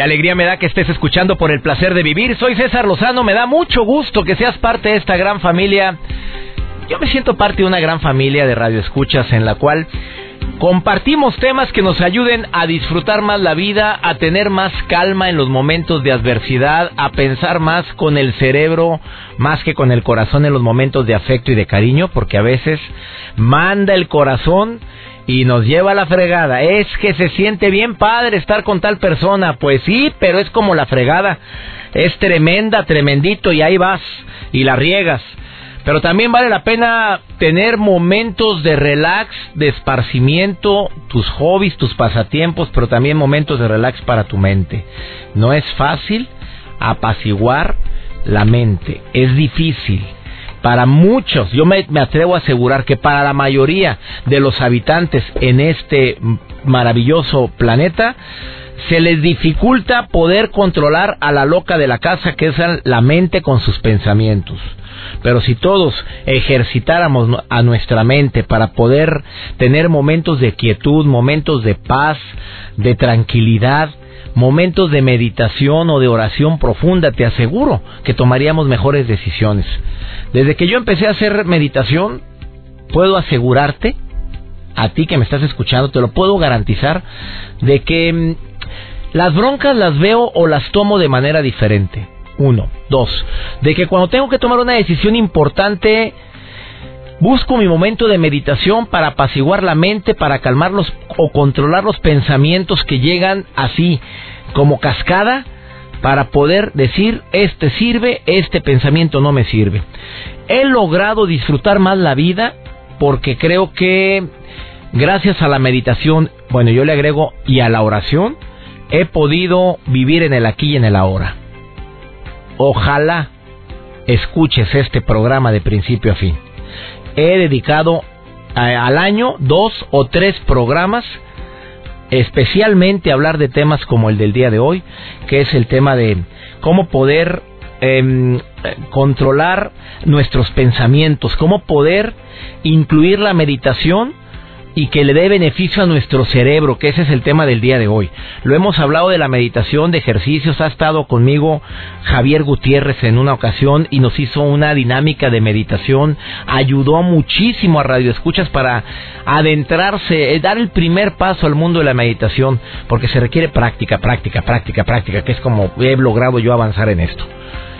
Alegría me da que estés escuchando por el placer de vivir. Soy César Lozano, me da mucho gusto que seas parte de esta gran familia. Yo me siento parte de una gran familia de radioescuchas en la cual compartimos temas que nos ayuden a disfrutar más la vida, a tener más calma en los momentos de adversidad, a pensar más con el cerebro más que con el corazón en los momentos de afecto y de cariño, porque a veces manda el corazón y nos lleva a la fregada. Es que se siente bien padre estar con tal persona. Pues sí, pero es como la fregada. Es tremenda, tremendito y ahí vas y la riegas. Pero también vale la pena tener momentos de relax, de esparcimiento, tus hobbies, tus pasatiempos, pero también momentos de relax para tu mente. No es fácil apaciguar la mente, es difícil para muchos, yo me, atrevo a asegurar que para la mayoría de los habitantes en este maravilloso planeta, se les dificulta poder controlar a la loca de la casa que es la mente con sus pensamientos. Pero si todos ejercitáramos a nuestra mente para poder tener momentos de quietud, momentos de paz, de tranquilidad, momentos de meditación o de oración profunda, te aseguro que tomaríamos mejores decisiones. Desde que yo empecé a hacer meditación, puedo asegurarte, a ti que me estás escuchando, te lo puedo garantizar, de que mm, las broncas las veo o las tomo de manera diferente. Uno. Dos. De que cuando tengo que tomar una decisión importante, busco mi momento de meditación para apaciguar la mente, para calmarlos o controlar los pensamientos que llegan así, como cascada para poder decir, este sirve, este pensamiento no me sirve. He logrado disfrutar más la vida porque creo que gracias a la meditación, bueno, yo le agrego, y a la oración, he podido vivir en el aquí y en el ahora. Ojalá escuches este programa de principio a fin. He dedicado al año dos o tres programas especialmente hablar de temas como el del día de hoy, que es el tema de cómo poder em, controlar nuestros pensamientos, cómo poder incluir la meditación y que le dé beneficio a nuestro cerebro, que ese es el tema del día de hoy. Lo hemos hablado de la meditación, de ejercicios, ha estado conmigo Javier Gutiérrez en una ocasión y nos hizo una dinámica de meditación, ayudó muchísimo a Radio Escuchas para adentrarse, eh, dar el primer paso al mundo de la meditación, porque se requiere práctica, práctica, práctica, práctica, que es como he logrado yo avanzar en esto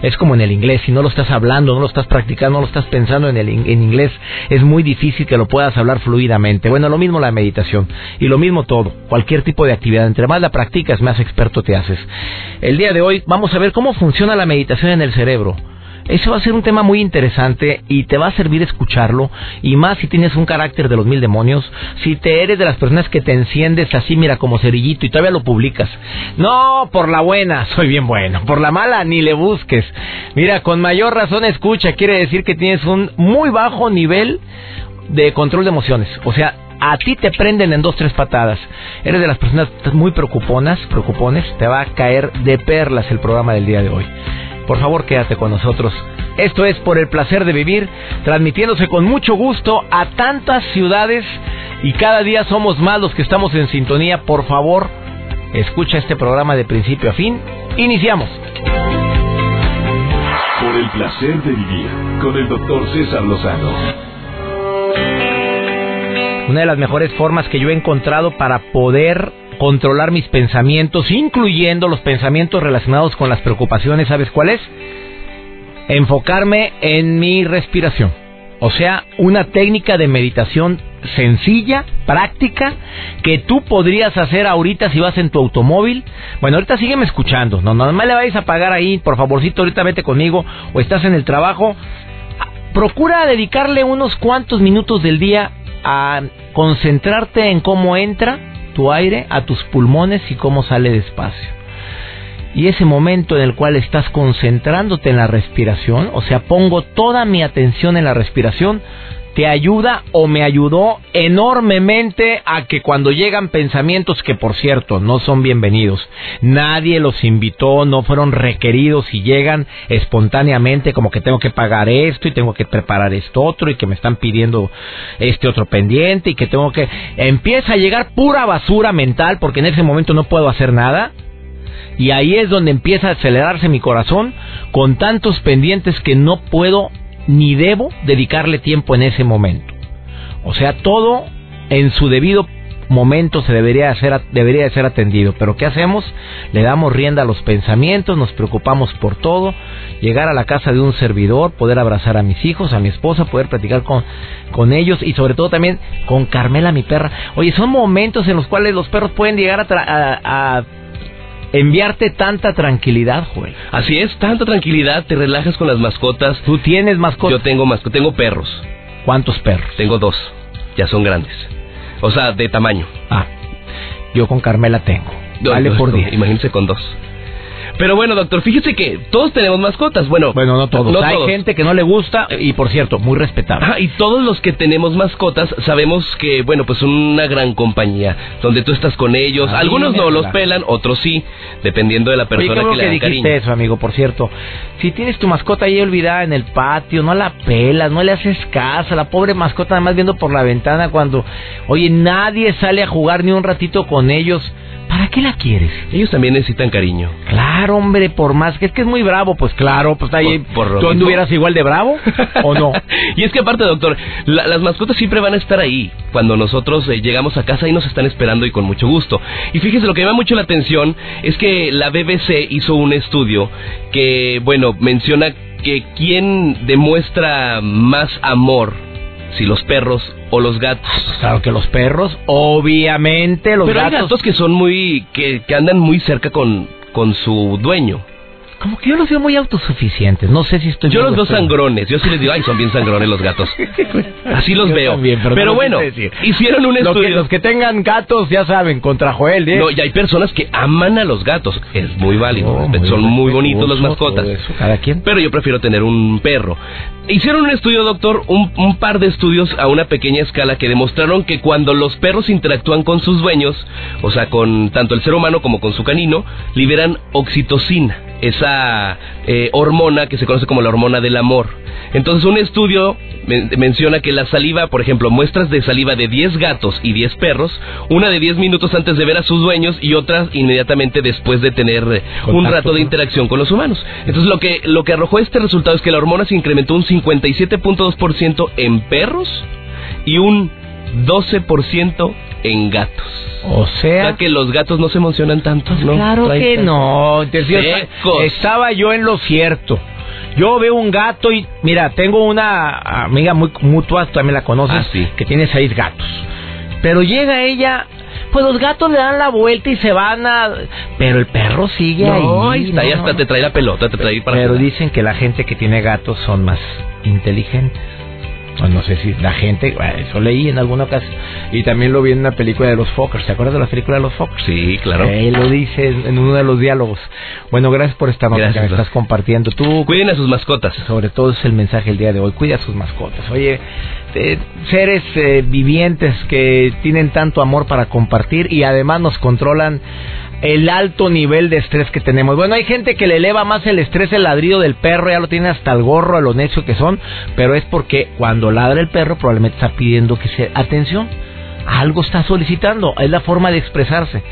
es como en el inglés, si no lo estás hablando, no lo estás practicando, no lo estás pensando en, el, en inglés, es muy difícil que lo puedas hablar fluidamente. Bueno, lo mismo la meditación y lo mismo todo, cualquier tipo de actividad. Entre más la practicas, más experto te haces. El día de hoy vamos a ver cómo funciona la meditación en el cerebro. Eso va a ser un tema muy interesante y te va a servir escucharlo y más si tienes un carácter de los mil demonios, si te eres de las personas que te enciendes así, mira, como cerillito y todavía lo publicas. No, por la buena, soy bien bueno, por la mala ni le busques. Mira, con mayor razón escucha, quiere decir que tienes un muy bajo nivel de control de emociones. O sea, a ti te prenden en dos, tres patadas. Eres de las personas muy preocuponas, preocupones, te va a caer de perlas el programa del día de hoy. Por favor, quédate con nosotros. Esto es por el placer de vivir, transmitiéndose con mucho gusto a tantas ciudades y cada día somos más los que estamos en sintonía. Por favor, escucha este programa de principio a fin. Iniciamos. Por el placer de vivir con el doctor César Lozano. Una de las mejores formas que yo he encontrado para poder controlar mis pensamientos, incluyendo los pensamientos relacionados con las preocupaciones, ¿sabes cuál es? Enfocarme en mi respiración. O sea, una técnica de meditación sencilla, práctica, que tú podrías hacer ahorita si vas en tu automóvil. Bueno, ahorita sígueme escuchando. No, no me le vayas a pagar ahí, por favorcito, ahorita vete conmigo o estás en el trabajo. Procura dedicarle unos cuantos minutos del día a concentrarte en cómo entra tu aire a tus pulmones y cómo sale despacio. Y ese momento en el cual estás concentrándote en la respiración, o sea, pongo toda mi atención en la respiración, te ayuda o me ayudó enormemente a que cuando llegan pensamientos que por cierto no son bienvenidos, nadie los invitó, no fueron requeridos y llegan espontáneamente como que tengo que pagar esto y tengo que preparar esto otro y que me están pidiendo este otro pendiente y que tengo que empieza a llegar pura basura mental porque en ese momento no puedo hacer nada. Y ahí es donde empieza a acelerarse mi corazón con tantos pendientes que no puedo ni debo dedicarle tiempo en ese momento. O sea, todo en su debido momento se debería hacer debería de ser atendido, pero ¿qué hacemos? Le damos rienda a los pensamientos, nos preocupamos por todo, llegar a la casa de un servidor, poder abrazar a mis hijos, a mi esposa, poder platicar con, con ellos y sobre todo también con Carmela, mi perra. Oye, son momentos en los cuales los perros pueden llegar a, a enviarte tanta tranquilidad, Joel. Así es, tanta tranquilidad, te relajas con las mascotas. ¿Tú tienes mascotas? Yo tengo mascotas, tengo perros. ¿Cuántos perros? Tengo dos, ya son grandes. O sea, de tamaño. Ah, yo con Carmela tengo. Vale por día. Imagínese con dos. Pero bueno, doctor, fíjese que todos tenemos mascotas. Bueno, bueno no todos. Hay gente que no le gusta y, por cierto, muy respetable. y todos los que tenemos mascotas sabemos que, bueno, pues son una gran compañía, donde tú estás con ellos. Algunos no los pelan, otros sí, dependiendo de la persona que le que dijiste eso, amigo, por cierto. Si tienes tu mascota ahí olvidada en el patio, no la pelas, no le haces caso, la pobre mascota además viendo por la ventana cuando, oye, nadie sale a jugar ni un ratito con ellos ¿Para qué la quieres? Ellos también necesitan cariño. Claro, hombre, por más que es que es muy bravo, pues claro, pues ahí por, ¿tú anduvieras igual de bravo o no? y es que aparte, doctor, las mascotas siempre van a estar ahí. Cuando nosotros eh, llegamos a casa y nos están esperando y con mucho gusto. Y fíjese, lo que me llama mucho la atención es que la BBC hizo un estudio que, bueno, menciona que quien demuestra más amor si los perros o los gatos. Claro que los perros, obviamente los gatos. Pero hay gatos que son muy que, que andan muy cerca con con su dueño como que yo los veo muy autosuficientes. No sé si estoy. Yo los veo sangrones. Yo sí les digo, ay, son bien sangrones los gatos. Así los veo. pero, bueno, hicieron un estudio. los que tengan gatos, ya saben, contra Joel. ¿eh? No, y hay personas que aman a los gatos. Es muy válido. son muy bonitos las mascotas. cada quien. Pero yo prefiero tener un perro. Hicieron un estudio, doctor, un, un par de estudios a una pequeña escala que demostraron que cuando los perros interactúan con sus dueños, o sea, con tanto el ser humano como con su canino, liberan oxitocina esa eh, hormona que se conoce como la hormona del amor. Entonces un estudio menciona que la saliva, por ejemplo, muestras de saliva de 10 gatos y 10 perros, una de 10 minutos antes de ver a sus dueños y otra inmediatamente después de tener eh, un rato de interacción con los humanos. Entonces lo que, lo que arrojó este resultado es que la hormona se incrementó un 57.2% en perros y un 12% en gatos. O sea, que los gatos no se emocionan tanto, ¿no? Claro que no. Estaba yo en lo cierto. Yo veo un gato y mira, tengo una amiga muy mutua, también la conoces, ah, que tiene seis gatos. Pero llega ella, pues los gatos le dan la vuelta y se van a... Pero el perro sigue ahí. Está ahí hasta te trae la pelota, te trae para... Pero dicen que la gente que tiene gatos son más inteligentes. No sé si la gente, eso leí en alguna ocasión. Y también lo vi en una película de los Fockers. ¿Se acuerdas de la película de los Fockers? Sí, claro. Él lo dice en uno de los diálogos. Bueno, gracias por esta nota que me estás compartiendo. Tú, Cuiden a sus mascotas. Sobre todo es el mensaje el día de hoy. Cuida a sus mascotas. Oye, eh, seres eh, vivientes que tienen tanto amor para compartir y además nos controlan el alto nivel de estrés que tenemos. Bueno, hay gente que le eleva más el estrés el ladrido del perro, ya lo tiene hasta el gorro a lo necio que son, pero es porque cuando ladra el perro probablemente está pidiendo que se atención, algo está solicitando, es la forma de expresarse.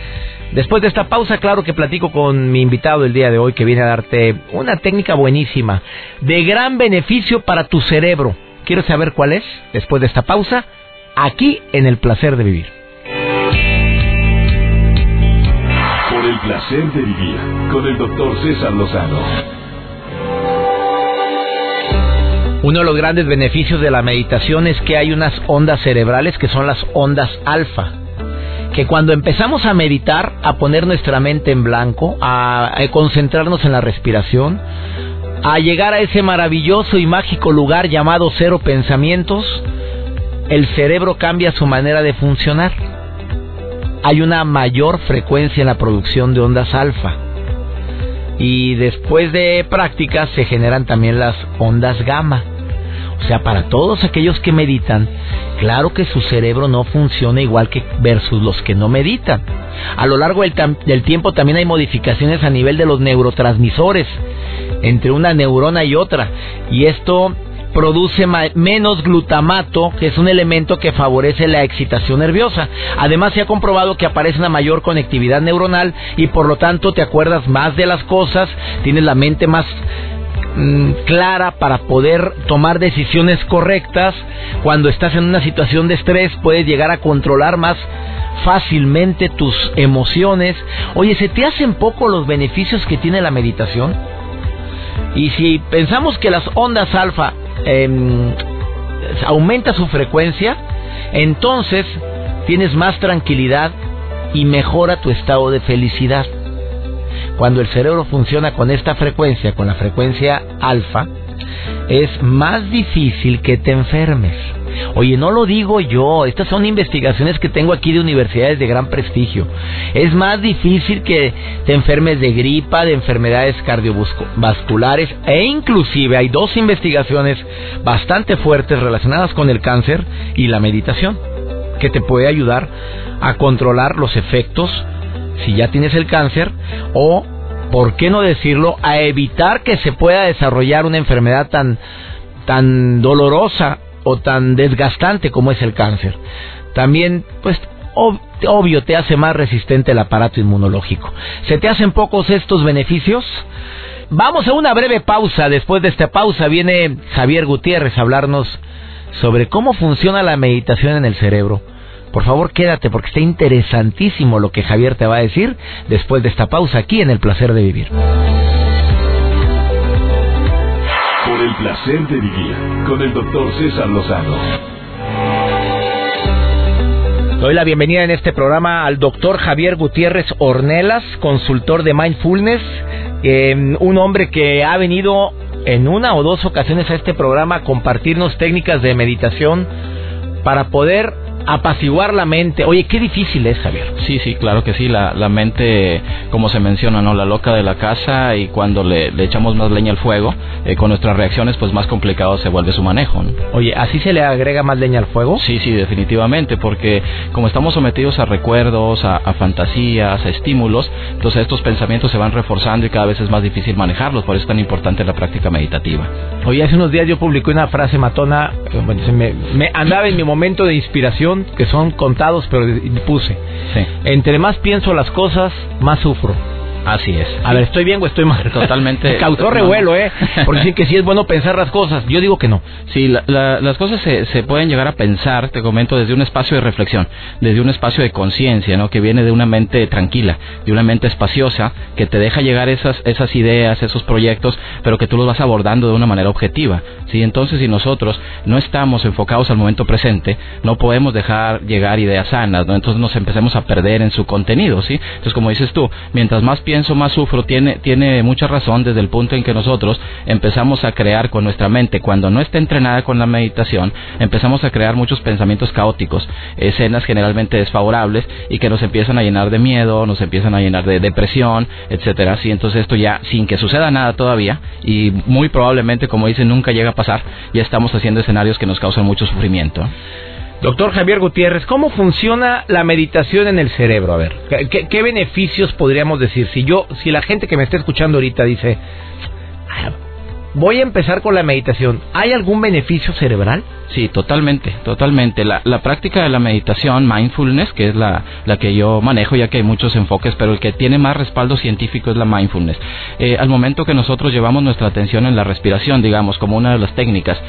Después de esta pausa, claro que platico con mi invitado el día de hoy que viene a darte una técnica buenísima, de gran beneficio para tu cerebro. Quiero saber cuál es, después de esta pausa, aquí en el placer de vivir. Placer de vivir con el doctor César Lozano. Uno de los grandes beneficios de la meditación es que hay unas ondas cerebrales que son las ondas alfa. Que cuando empezamos a meditar, a poner nuestra mente en blanco, a, a concentrarnos en la respiración, a llegar a ese maravilloso y mágico lugar llamado cero pensamientos, el cerebro cambia su manera de funcionar hay una mayor frecuencia en la producción de ondas alfa. Y después de prácticas se generan también las ondas gamma. O sea, para todos aquellos que meditan, claro que su cerebro no funciona igual que versus los que no meditan. A lo largo del, del, tiempo también hay modificaciones a nivel de los neurotransmisores entre una neurona y otra. Y esto produce menos glutamato, que es un elemento que favorece la excitación nerviosa. Además, se ha comprobado que aparece una mayor conectividad neuronal y por lo tanto te acuerdas más de las cosas, tienes la mente más mm, clara para poder tomar decisiones correctas. Cuando estás en una situación de estrés, puedes llegar a controlar más fácilmente tus emociones. Oye, ¿se te hacen poco los beneficios que tiene la meditación? Y si pensamos que las ondas alfa Em, aumenta su frecuencia, entonces tienes más tranquilidad y mejora tu estado de felicidad. Cuando el cerebro funciona con esta frecuencia, con la frecuencia alfa, es más difícil que te enfermes. Oye, no lo digo yo, estas son investigaciones que tengo aquí de universidades de gran prestigio. Es más difícil que te enfermes de gripa, de enfermedades cardiovasculares e inclusive hay dos investigaciones bastante fuertes relacionadas con el cáncer y la meditación que te puede ayudar a controlar los efectos si ya tienes el cáncer o ¿por qué no decirlo? a evitar que se pueda desarrollar una enfermedad tan tan dolorosa o tan desgastante como es el cáncer. También, pues, obvio, te hace más resistente el aparato inmunológico. ¿Se te hacen pocos estos beneficios? Vamos a una breve pausa. Después de esta pausa viene Javier Gutiérrez a hablarnos sobre cómo funciona la meditación en el cerebro. Por favor, quédate porque está interesantísimo lo que Javier te va a decir después de esta pausa aquí en El Placer de Vivir. Placer de vivir con el doctor César Lozano. Doy la bienvenida en este programa al doctor Javier Gutiérrez Ornelas, consultor de mindfulness, eh, un hombre que ha venido en una o dos ocasiones a este programa a compartirnos técnicas de meditación para poder apaciguar la mente. Oye, qué difícil es, Javier. Sí, sí, claro que sí. La, la mente, como se menciona, ¿no? La loca de la casa y cuando le, le echamos más leña al fuego, eh, con nuestras reacciones, pues más complicado se vuelve su manejo. Oye, ¿así se le agrega más leña al fuego? Sí, sí, definitivamente, porque como estamos sometidos a recuerdos, a, a fantasías, a estímulos, entonces estos pensamientos se van reforzando y cada vez es más difícil manejarlos. Por eso es tan importante la práctica meditativa. Oye, hace unos días yo publiqué una frase matona, eh, bueno, se me, me andaba en mi momento de inspiración que son contados, pero puse. Entre más pienso las cosas, más sufro. Así es. A ver, ¿estoy bien o estoy mal? Totalmente. Causó revuelo, ¿eh? Porque dicen que sí es bueno pensar las cosas. Yo digo que no. Sí, las cosas se, se, pueden llegar a pensar, te comento, desde un espacio de reflexión, desde un espacio de conciencia, ¿no? Que viene de una mente tranquila, de una mente espaciosa, que te deja llegar esas, esas ideas, esos proyectos, pero que tú los vas abordando de una manera objetiva. ¿sí? Entonces, si nosotros no estamos enfocados al momento presente, no podemos dejar llegar ideas sanas, ¿no? Entonces nos empecemos a perder en su contenido, ¿sí? Entonces, como dices tú, mientras más más sufro, tiene, tiene mucha razón desde el punto en que nosotros empezamos a crear con nuestra mente, cuando no está entrenada con la meditación, empezamos a crear muchos pensamientos caóticos, escenas generalmente desfavorables y que nos empiezan a llenar de miedo, nos empiezan a llenar de depresión, etcétera. Sí, entonces esto ya, sin que suceda nada todavía, y muy probablemente, como dicen, nunca llega a pasar, ya estamos haciendo escenarios que nos causan mucho sufrimiento. Doctor Javier Gutiérrez, ¿cómo funciona la meditación en el cerebro? A ver, ¿qué, beneficios podríamos decir? Si yo, si la gente que me está escuchando ahorita dice, voy a empezar con la meditación, ¿hay algún beneficio cerebral? Sí, totalmente, totalmente. La, la, práctica de la meditación, mindfulness, que es la, la, que yo manejo, ya que hay muchos enfoques, pero el que tiene más respaldo científico es la mindfulness. Eh, al momento que nosotros llevamos nuestra atención en la respiración, digamos, como una de las técnicas,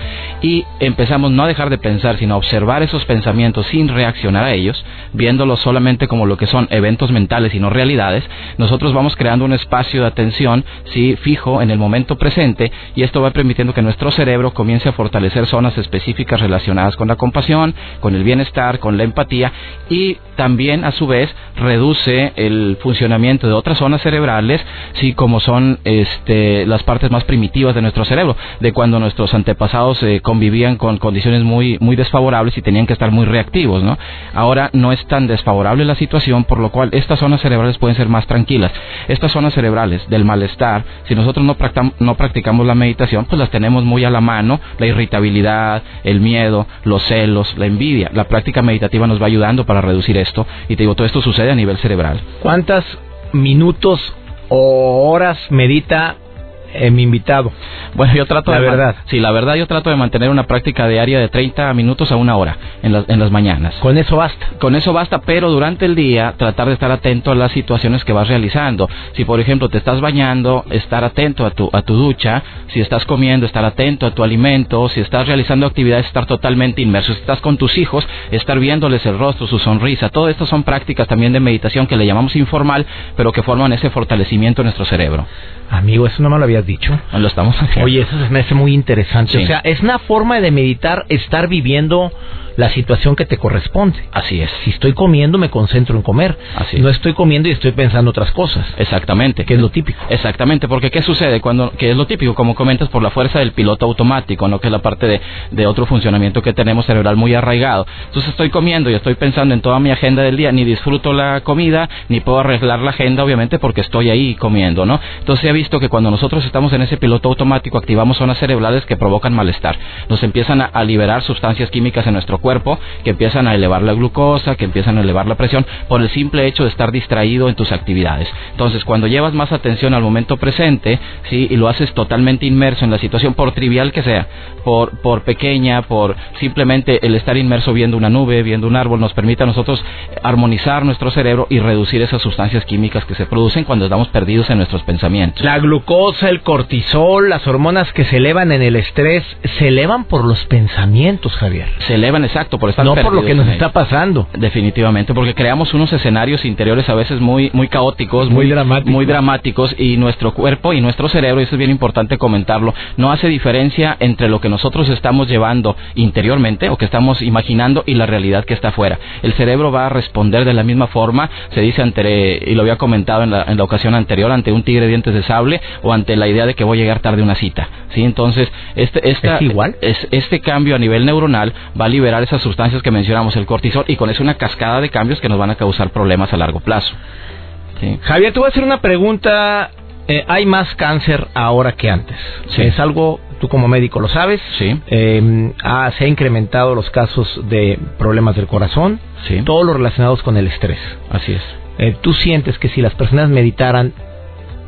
y empezamos no a dejar de pensar, sino a observar esos pensamientos sin reaccionar a ellos, viéndolos solamente como lo que son eventos mentales y no realidades, nosotros vamos creando un espacio de atención, sí, fijo en el momento presente, y esto va permitiendo que nuestro cerebro comience a fortalecer zonas específicas relacionadas con la compasión, con el bienestar, con la empatía y también a su vez reduce el funcionamiento de otras zonas cerebrales, sí, como son este, las partes más primitivas de nuestro cerebro, de cuando nuestros antepasados eh, convivían con condiciones muy, muy desfavorables y tenían que estar muy reactivos, ¿no? Ahora no es tan desfavorable la situación, por lo cual estas zonas cerebrales pueden ser más tranquilas. Estas zonas cerebrales del malestar, si nosotros no, no practicamos la meditación, pues las tenemos muy a la mano, la irritabilidad, el miedo, los celos, la envidia. La práctica meditativa nos va ayudando para reducir esto y te digo, todo esto sucede a nivel cerebral. ¿Cuántos minutos o horas medita eh, mi invitado. Bueno, yo trato la verdad. Sí, la verdad yo trato de mantener una práctica diaria de 30 minutos a una hora en, en las mañanas. Con eso basta. Con eso basta, pero durante el día tratar de estar atento a las situaciones que vas realizando. Si por ejemplo te estás bañando, estar atento a tu a tu ducha, si estás comiendo, estar atento a tu alimento, si estás realizando actividades, estar totalmente inmerso. Si estás con tus hijos, estar viéndoles el rostro, su sonrisa. Todo esto son prácticas también de meditación que le llamamos informal, pero que forman ese fortalecimiento en nuestro cerebro. Amigo, eso no me lo habías dicho. Lo estamos haciendo. Oye, eso me hace muy interesante. O sea, es una forma de meditar, estar viviendo la situación que te corresponde. Así es. Si estoy comiendo, me concentro en comer. Así No estoy comiendo y estoy pensando otras cosas. Exactamente. Que es lo típico. Exactamente, porque ¿qué sucede? cuando Que es lo típico, como comentas, por la fuerza del piloto automático, ¿no? que es la parte de, de otro funcionamiento que tenemos cerebral muy arraigado. Entonces estoy comiendo y estoy pensando en toda mi agenda del día, ni disfruto la comida, ni puedo arreglar la agenda, obviamente, porque estoy ahí comiendo, ¿no? Entonces he visto que cuando nosotros estamos en ese piloto automático, activamos zonas cerebrales que provocan malestar. Nos empiezan a, a liberar sustancias químicas en nuestro cuerpo que empiezan a elevar la glucosa, que empiezan a elevar la presión por el simple hecho de estar distraído en tus actividades. Entonces, cuando llevas más atención al momento presente, ¿sí? y lo haces totalmente inmerso en la situación, por trivial que sea, por, por pequeña, por simplemente el estar inmerso viendo una nube, viendo un árbol, nos permite a nosotros armonizar nuestro cerebro y reducir esas sustancias químicas que se producen cuando estamos perdidos en nuestros pensamientos. La glucosa, el cortisol, las hormonas que se elevan en el estrés, se elevan por los pensamientos, Javier. Se elevan, exacto, por estar no por lo que nos está pasando. Definitivamente, porque creamos unos escenarios interiores a veces muy muy caóticos, muy, dramáticos. muy dramáticos y nuestro cuerpo y nuestro cerebro, y eso es bien importante comentarlo, no hace diferencia entre lo que nosotros estamos llevando interiormente o que estamos imaginando y la realidad que está afuera. El cerebro va a responder de la misma forma, se dice ante, y lo había comentado en la, en la ocasión anterior, ante un tigre de dientes de sable o ante la idea de que voy a llegar tarde a una cita. ¿sí? Entonces, este, esta, ¿Es igual? Es, este cambio a nivel neuronal va a liberar esas sustancias que mencionamos, el cortisol, y con eso una cascada de cambios que nos van a causar problemas a largo plazo. Javier, te voy a hacer una pregunta. Eh, ¿Hay más cáncer ahora que antes? Sí. Es algo, tú como médico lo sabes. Sí. Eh, ah, se han incrementado los casos de problemas del corazón. Sí. Todos los relacionados con el estrés. Así es. Eh, ¿Tú sientes que si las personas meditaran,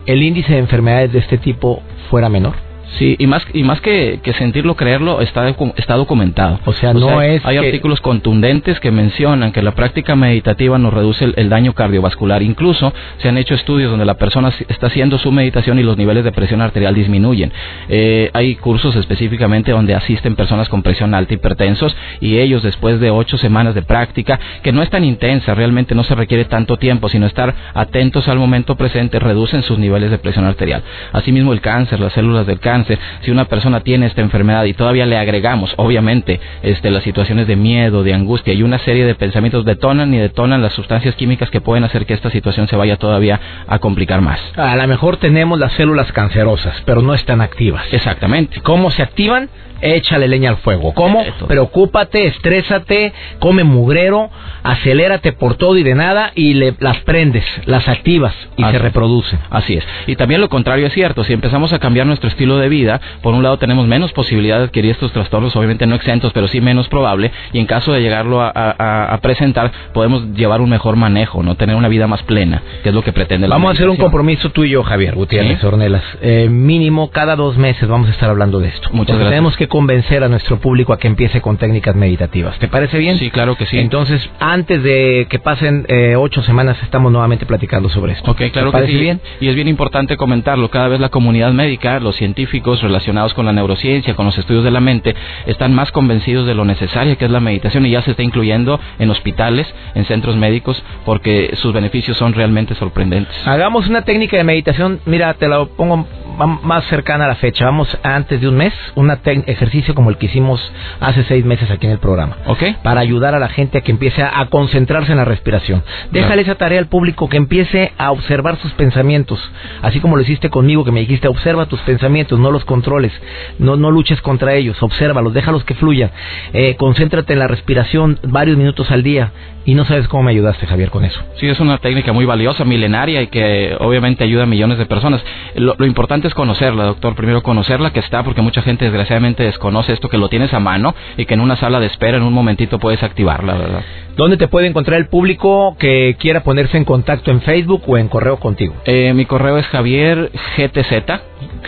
el índice de enfermedades de este tipo fuera menor? Sí, y más, y más que, que sentirlo, creerlo, está, está documentado. O sea, no es Hay que- artículos contundentes que mencionan que la práctica meditativa nos reduce el, el daño cardiovascular. Incluso se han hecho estudios donde la persona está haciendo su meditación y los niveles de presión arterial disminuyen. Eh, hay cursos específicamente donde asisten personas con presión alta, hipertensos, y ellos después de ocho semanas de práctica, que no es tan intensa, realmente no se requiere tanto tiempo, sino estar atentos al momento presente, reducen sus niveles de presión arterial. Asimismo, el cáncer, las células del cáncer, si una persona tiene esta enfermedad y todavía le agregamos, obviamente, este, las situaciones de miedo, de angustia y una serie de pensamientos detonan y detonan las sustancias químicas que pueden hacer que esta situación se vaya todavía a complicar más. A lo mejor tenemos las células cancerosas, pero no están activas. Exactamente. ¿Cómo se activan? Échale leña al fuego. ¿Cómo? Preocúpate, estrésate, come mugrero, acelérate por todo y de nada y le, las prendes, las activas y Así se reproducen. Así es. Y también lo contrario es cierto. Si empezamos a cambiar nuestro estilo de vida, por un lado tenemos menos posibilidad de adquirir estos trastornos, obviamente no exentos, pero sí menos probable. Y en caso de llegarlo a, a- a presentar, podemos llevar un mejor manejo, no tener una vida más plena, que es lo que pretende la Vamos a hacer un compromiso tú y yo, Javier Gutiérrez Sí. Ornelas. Eh, mínimo cada dos meses vamos a estar hablando de esto. Muchas gracias. Tenemos que convencer a nuestro público a que empiece con técnicas meditativas. ¿Te parece bien? Sí, claro que sí. Entonces, antes de que pasen eh, ocho semanas, estamos nuevamente platicando sobre esto. Ok, claro ¿Te que parece sí. bien? Y es bien importante comentarlo. Cada vez la comunidad médica, los científicos relacionados con la neurociencia, con los estudios de la mente, están más convencidos de lo necesaria que es la meditación y ya se está incluyendo en hospitales, en centros médicos, porque sus beneficios son realmente sorprendentes. Hagamos una técnica de meditación. Mira, te la pongo más cercana a la fecha, vamos antes de un mes, un ejercicio como el que hicimos hace seis meses aquí en el programa. Ok. Para ayudar a la gente a que empiece a, concentrarse en la respiración. Déjale esa tarea al público que empiece a observar sus pensamientos, así como lo hiciste conmigo, que me dijiste, observa tus pensamientos, no los controles, no, no luches contra ellos, obsérvalos, déjalos que fluyan, eh, concéntrate en la respiración varios minutos al día y no sabes cómo me ayudaste, Javier, con eso. Sí, es una técnica muy valiosa, milenaria y que obviamente ayuda a millones de personas. Lo, importante es conocerla, doctor. Primero conocerla que está, porque mucha gente desgraciadamente desconoce esto, que lo tienes a mano y que en una sala de espera en un momentito puedes activarla, ¿verdad? ¿Dónde te puede encontrar el público que quiera ponerse en contacto en Facebook o en correo contigo? Eh, mi correo es Javier GTZ,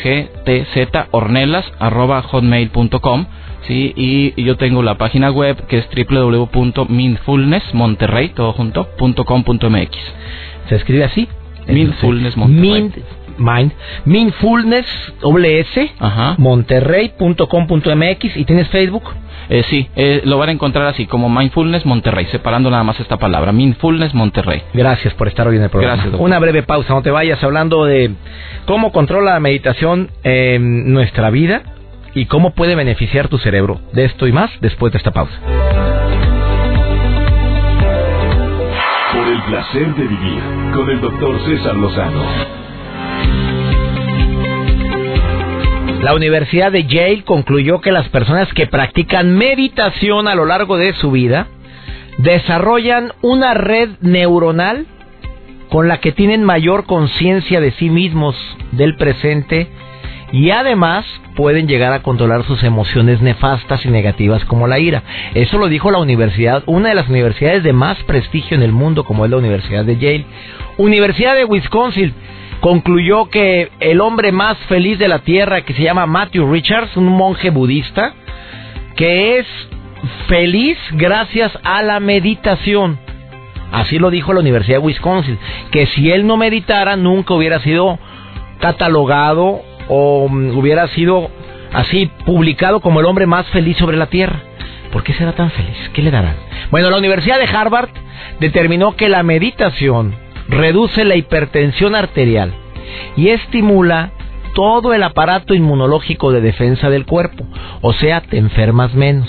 GTZ Ornelas, arroba hotmail.com Sí, y, yo tengo la página web que es www.mindfulnessmonterrey, todo junto, ¿Se escribe así? Mindfulness Mind, mind, mindfulness, monterrey.com.mx y tienes Facebook. Eh, sí, eh, lo van a encontrar así, como Mindfulness Monterrey, separando nada más esta palabra, Mindfulness Monterrey. Gracias por estar hoy en el programa. Gracias, Una breve pausa, no te vayas hablando de cómo controla la meditación en nuestra vida y cómo puede beneficiar tu cerebro. De esto y más después de esta pausa. Por el placer de vivir con el doctor César Lozano. La Universidad de Yale concluyó que las personas que practican meditación a lo largo de su vida desarrollan una red neuronal con la que tienen mayor conciencia de sí mismos, del presente y además pueden llegar a controlar sus emociones nefastas y negativas como la ira. Eso lo dijo la universidad, una de las universidades de más prestigio en el mundo como es la Universidad de Yale. Universidad de Wisconsin concluyó que el hombre más feliz de la tierra, que se llama Matthew Richards, un monje budista, que es feliz gracias a la meditación. Así lo dijo la Universidad de Wisconsin, que si él no meditara nunca hubiera sido catalogado o mm, hubiera sido así publicado como el hombre más feliz sobre la tierra. ¿Por qué será tan feliz? ¿Qué le darán? Bueno, la Universidad de Harvard determinó que la meditación reduce la hipertensión arterial y estimula todo el aparato inmunológico de defensa del cuerpo. O sea, te enfermas menos.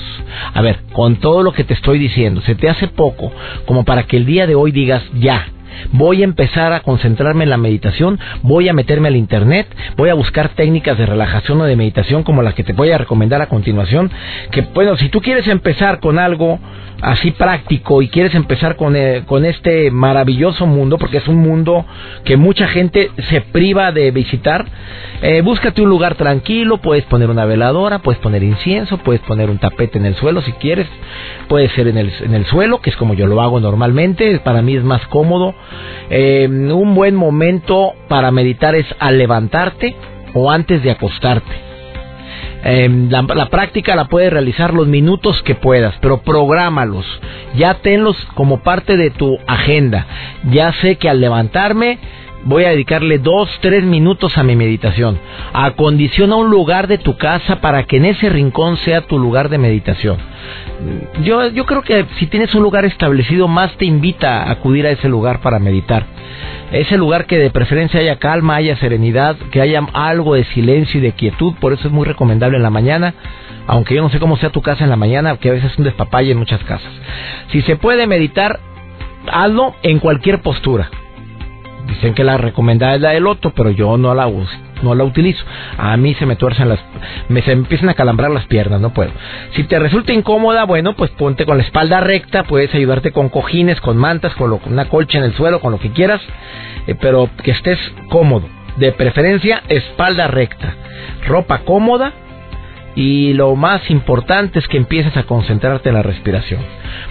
A ver, con todo lo que te estoy diciendo, se te hace poco como para que el día de hoy digas, ya, voy a empezar a concentrarme en la meditación, voy a meterme al internet, voy a buscar técnicas de relajación o de meditación como las que te voy a recomendar a continuación, que bueno, si tú quieres empezar con algo así práctico y quieres empezar con, eh, con este maravilloso mundo, porque es un mundo que mucha gente se priva de visitar, eh, búscate un lugar tranquilo, puedes poner una veladora, puedes poner incienso, puedes poner un tapete en el suelo si quieres, puede ser en el, en el suelo, que es como yo lo hago normalmente, para mí es más cómodo. Eh, un buen momento para meditar es al levantarte o antes de acostarte. Em, la, práctica la puedes realizar los minutos que puedas, pero prográmalos. Ya tenlos como parte de tu agenda. Ya sé que al levantarme voy a dedicarle dos, tres minutos a mi meditación. Acondiciona un lugar de tu casa para que en ese rincón sea tu lugar de meditación. Yo, yo creo que si tienes un lugar establecido, más te invita a acudir a ese lugar para meditar. Ese lugar que de preferencia haya calma, haya serenidad, que haya algo de silencio y de quietud, por eso es muy recomendable en la mañana, aunque yo no sé cómo sea tu casa en la mañana, que a veces es un despapalle en muchas casas. Si se puede meditar, hazlo en cualquier postura Dicen que la recomendada es la del loto, pero yo no la uso, no la utilizo. A mí se me tuercen las, me se empiezan a calambrar las piernas, no puedo. Si te resulta incómoda, bueno, pues ponte con la espalda recta, puedes ayudarte con cojines, con mantas, con, una colcha en el suelo, con lo que quieras, eh, pero que estés cómodo. De preferencia, espalda recta, ropa cómoda y lo más importante es que empieces a concentrarte en la respiración.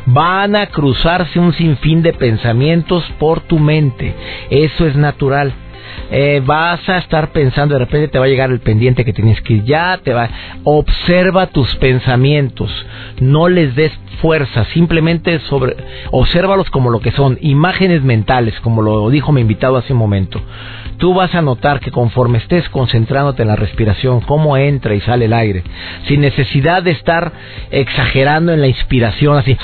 Van a cruzarse un sinfín de pensamientos por tu mente. Eso es natural. Eh, vas a estar pensando, de repente te va a llegar el pendiente que tienes que ir ya, te va. Observa tus pensamientos, no les des fuerza, simplemente sobre, obsérvalos como lo que son, imágenes mentales, como lo dijo mi invitado hace un momento tú vas a notar que conforme estés concentrándote en la respiración, cómo entra y sale el aire, sin necesidad de estar exagerando en la inspiración, así,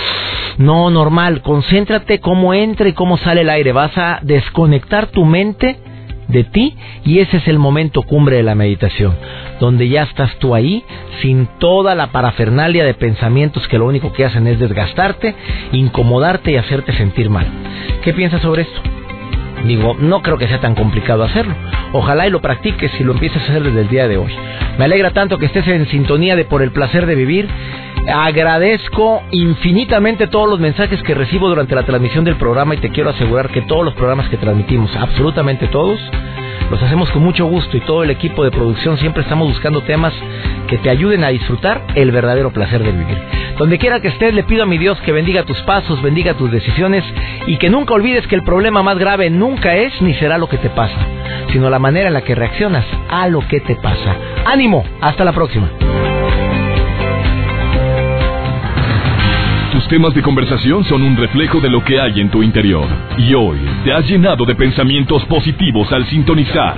no, normal, concéntrate cómo entra y cómo sale el aire, vas a desconectar tu mente de ti y ese es el momento cumbre de la meditación, donde ya estás tú ahí sin toda la parafernalia de pensamientos que lo único que hacen es desgastarte, incomodarte y hacerte sentir mal. ¿Qué piensas sobre esto? Digo, no creo que sea tan complicado hacerlo. Ojalá y lo practiques y lo empieces a hacer desde el día de hoy. Me alegra tanto que estés en sintonía de por el placer de vivir. Agradezco infinitamente todos los mensajes que recibo durante la transmisión del programa y te quiero asegurar que todos los programas que transmitimos, absolutamente todos, los hacemos con mucho gusto y todo el equipo de producción siempre estamos buscando temas que te ayuden a disfrutar el verdadero placer de vivir. Donde quiera que estés, le pido a mi Dios que bendiga tus pasos, bendiga tus decisiones y que nunca olvides que el problema más grave nunca es ni será lo que te pasa, sino la manera en la que reaccionas a lo que te pasa. Ánimo, hasta la próxima. Tus temas de conversación son un reflejo de lo que hay en tu interior. Y hoy te has llenado de pensamientos positivos al sintonizar.